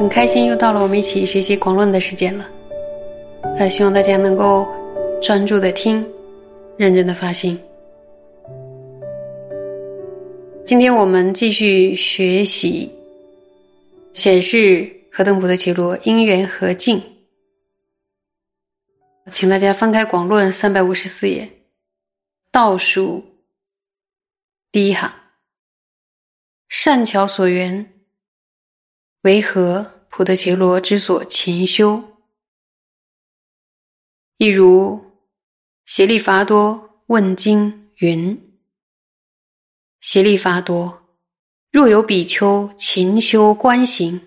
很开心又到了我们一起学习广论的时间了。那，希望大家能够专注的听，认真的发心。今天我们继续学习显示何等菩提伽罗因缘和境，请大家翻开广论三百五十四页，倒数第一行，善巧所缘。为何普特伽罗之所勤修？亦如协利伐多问经云：“协利伐多，若有比丘勤修观行，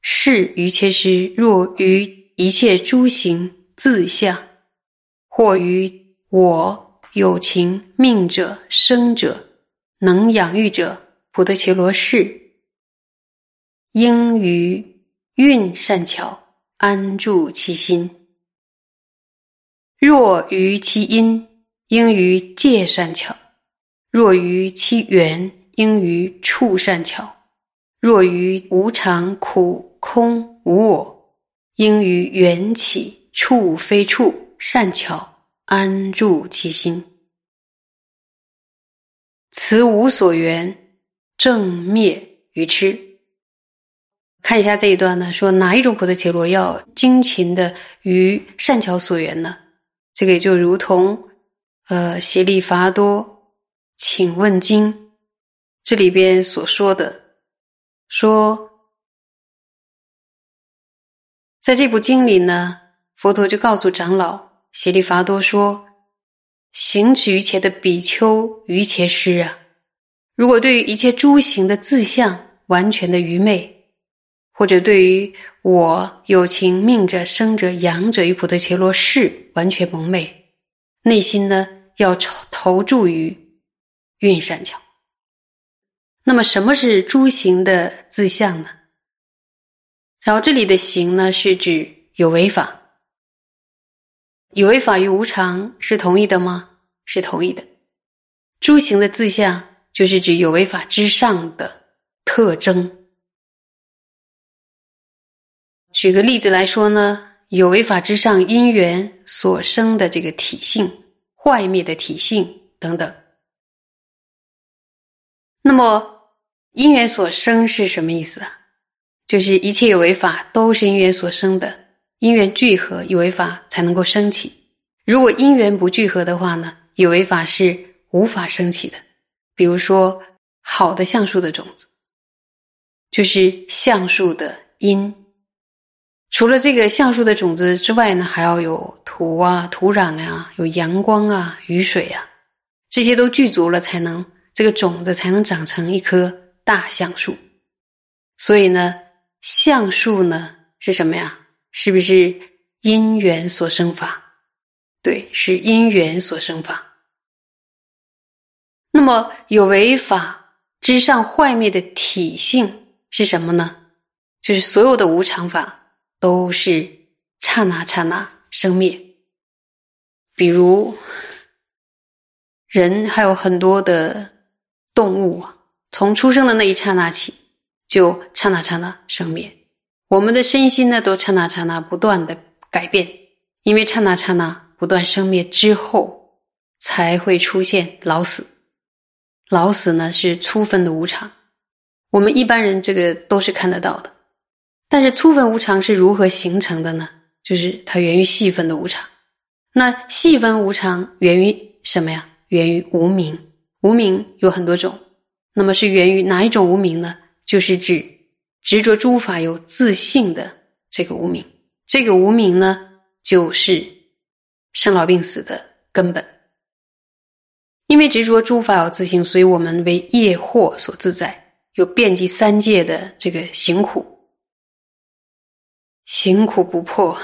是于切师若于一切诸行自相，或于我有情命者生者能养育者，普特伽罗是。”应于运善巧安住其心；若于其因，应于戒善巧；若于其缘，应于处善巧；若于无常苦空无我，应于缘起处非处善巧安住其心。此无所缘，正灭于痴。看一下这一段呢，说哪一种菩提伽罗要精勤的于善巧所缘呢？这个也就如同，呃，协力伐多，请问经这里边所说的，说，在这部经里呢，佛陀就告诉长老协力伐多说，行止于前的比丘于前师啊，如果对于一切诸行的自相完全的愚昧。或者对于我有情命者生者养者与普特伽罗是完全蒙昧，内心呢要投注于运善巧。那么什么是诸行的自相呢？然后这里的行呢是指有为法，有为法与无常是同意的吗？是同意的。诸行的自相就是指有为法之上的特征。举个例子来说呢，有为法之上因缘所生的这个体性、坏灭的体性等等。那么因缘所生是什么意思啊？就是一切有为法都是因缘所生的，因缘聚合，有为法才能够升起。如果因缘不聚合的话呢，有为法是无法升起的。比如说好的橡树的种子，就是橡树的因。除了这个橡树的种子之外呢，还要有土啊、土壤啊、有阳光啊、雨水啊，这些都具足了，才能这个种子才能长成一棵大橡树。所以呢，橡树呢是什么呀？是不是因缘所生法？对，是因缘所生法。那么有为法之上坏灭的体性是什么呢？就是所有的无常法。都是刹那刹那生灭，比如人还有很多的动物啊，从出生的那一刹那起，就刹那刹那生灭。我们的身心呢，都刹那刹那不断的改变，因为刹那刹那不断生灭之后，才会出现老死。老死呢，是粗分的无常，我们一般人这个都是看得到的。但是粗分无常是如何形成的呢？就是它源于细分的无常。那细分无常源于什么呀？源于无名。无名有很多种，那么是源于哪一种无名呢？就是指执着诸法有自性的这个无名。这个无名呢，就是生老病死的根本。因为执着诸法有自性，所以我们为业惑所自在，有遍及三界的这个行苦。行苦不破，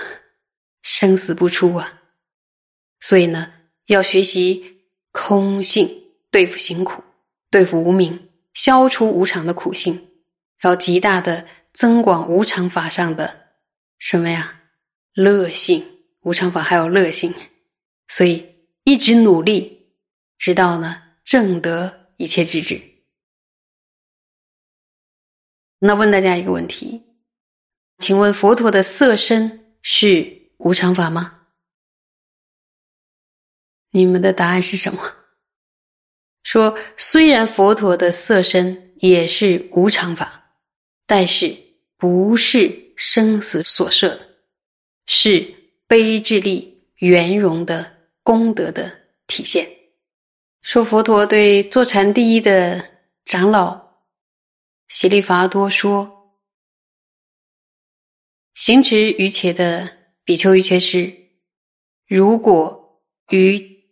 生死不出啊！所以呢，要学习空性，对付行苦，对付无明，消除无常的苦性，然后极大的增广无常法上的什么呀？乐性，无常法还有乐性，所以一直努力，直到呢正得一切之智。那问大家一个问题。请问佛陀的色身是无常法吗？你们的答案是什么？说虽然佛陀的色身也是无常法，但是不是生死所摄的，是悲智力圆融的功德的体现。说佛陀对坐禅第一的长老悉利伐多说。行持于且的比丘于且是，如果于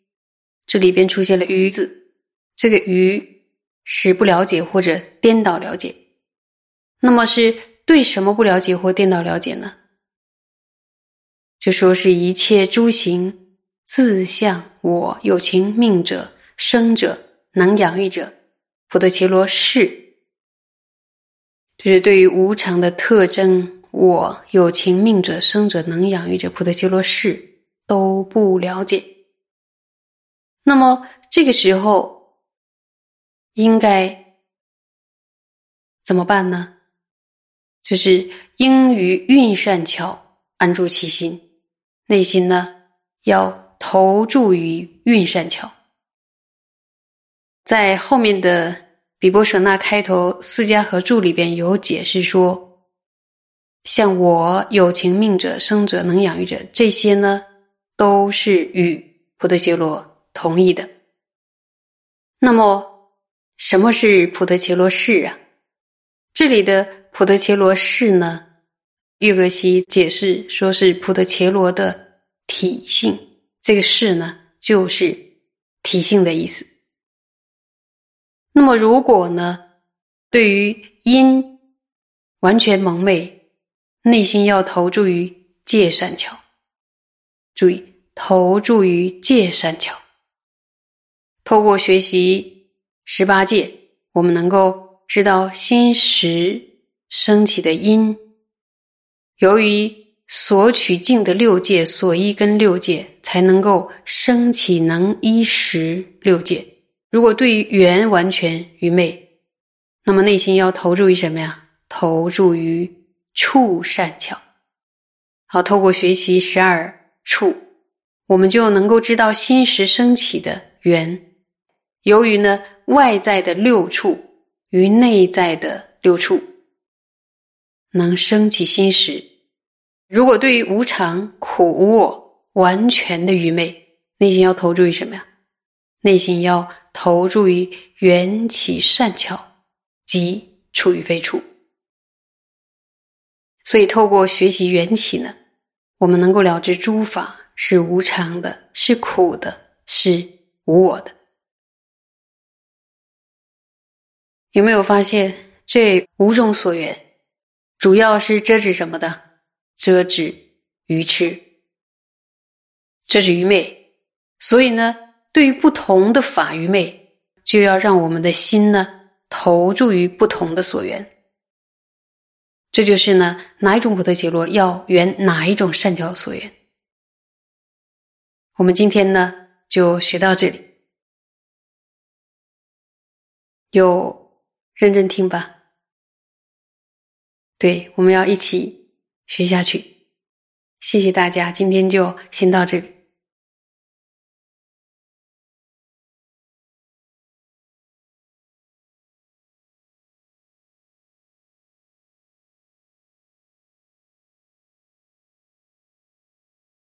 这里边出现了“于”字，这个“于”是不了解或者颠倒了解，那么是对什么不了解或颠倒了解呢？就说是一切诸行自相我有情命者生者能养育者，普特伽罗是，就是对于无常的特征。我有情命者生者能养育者普特伽罗是都不了解，那么这个时候应该怎么办呢？就是应于运善巧安住其心，内心呢要投注于运善巧。在后面的比波舍那开头四家和注里边有解释说。像我有情命者生者能养育者，这些呢都是与普特伽罗同意的。那么，什么是普特伽罗士啊？这里的普特伽罗士呢，玉格西解释说是普特伽罗的体性。这个士呢，就是体性的意思。那么，如果呢，对于因完全蒙昧。内心要投注于界善巧，注意投注于界善巧。透过学习十八戒，我们能够知道心识升起的因。由于所取境的六界，所依根六界，才能够升起能依识六界。如果对于缘完全愚昧，那么内心要投注于什么呀？投注于。处善巧，好，透过学习十二处，我们就能够知道心识升起的缘。由于呢，外在的六处与内在的六处能升起心识。如果对于无常、苦、无我完全的愚昧，内心要投注于什么呀？内心要投注于缘起善巧，即处与非处。所以，透过学习缘起呢，我们能够了知诸法是无常的，是苦的，是无我的。有没有发现这五种所缘，主要是遮止什么的？遮止愚痴，遮止愚昧。所以呢，对于不同的法愚昧，就要让我们的心呢投注于不同的所缘。这就是呢，哪一种菩提伽罗要圆哪一种善巧所缘。我们今天呢就学到这里，有认真听吧。对，我们要一起学下去。谢谢大家，今天就先到这里。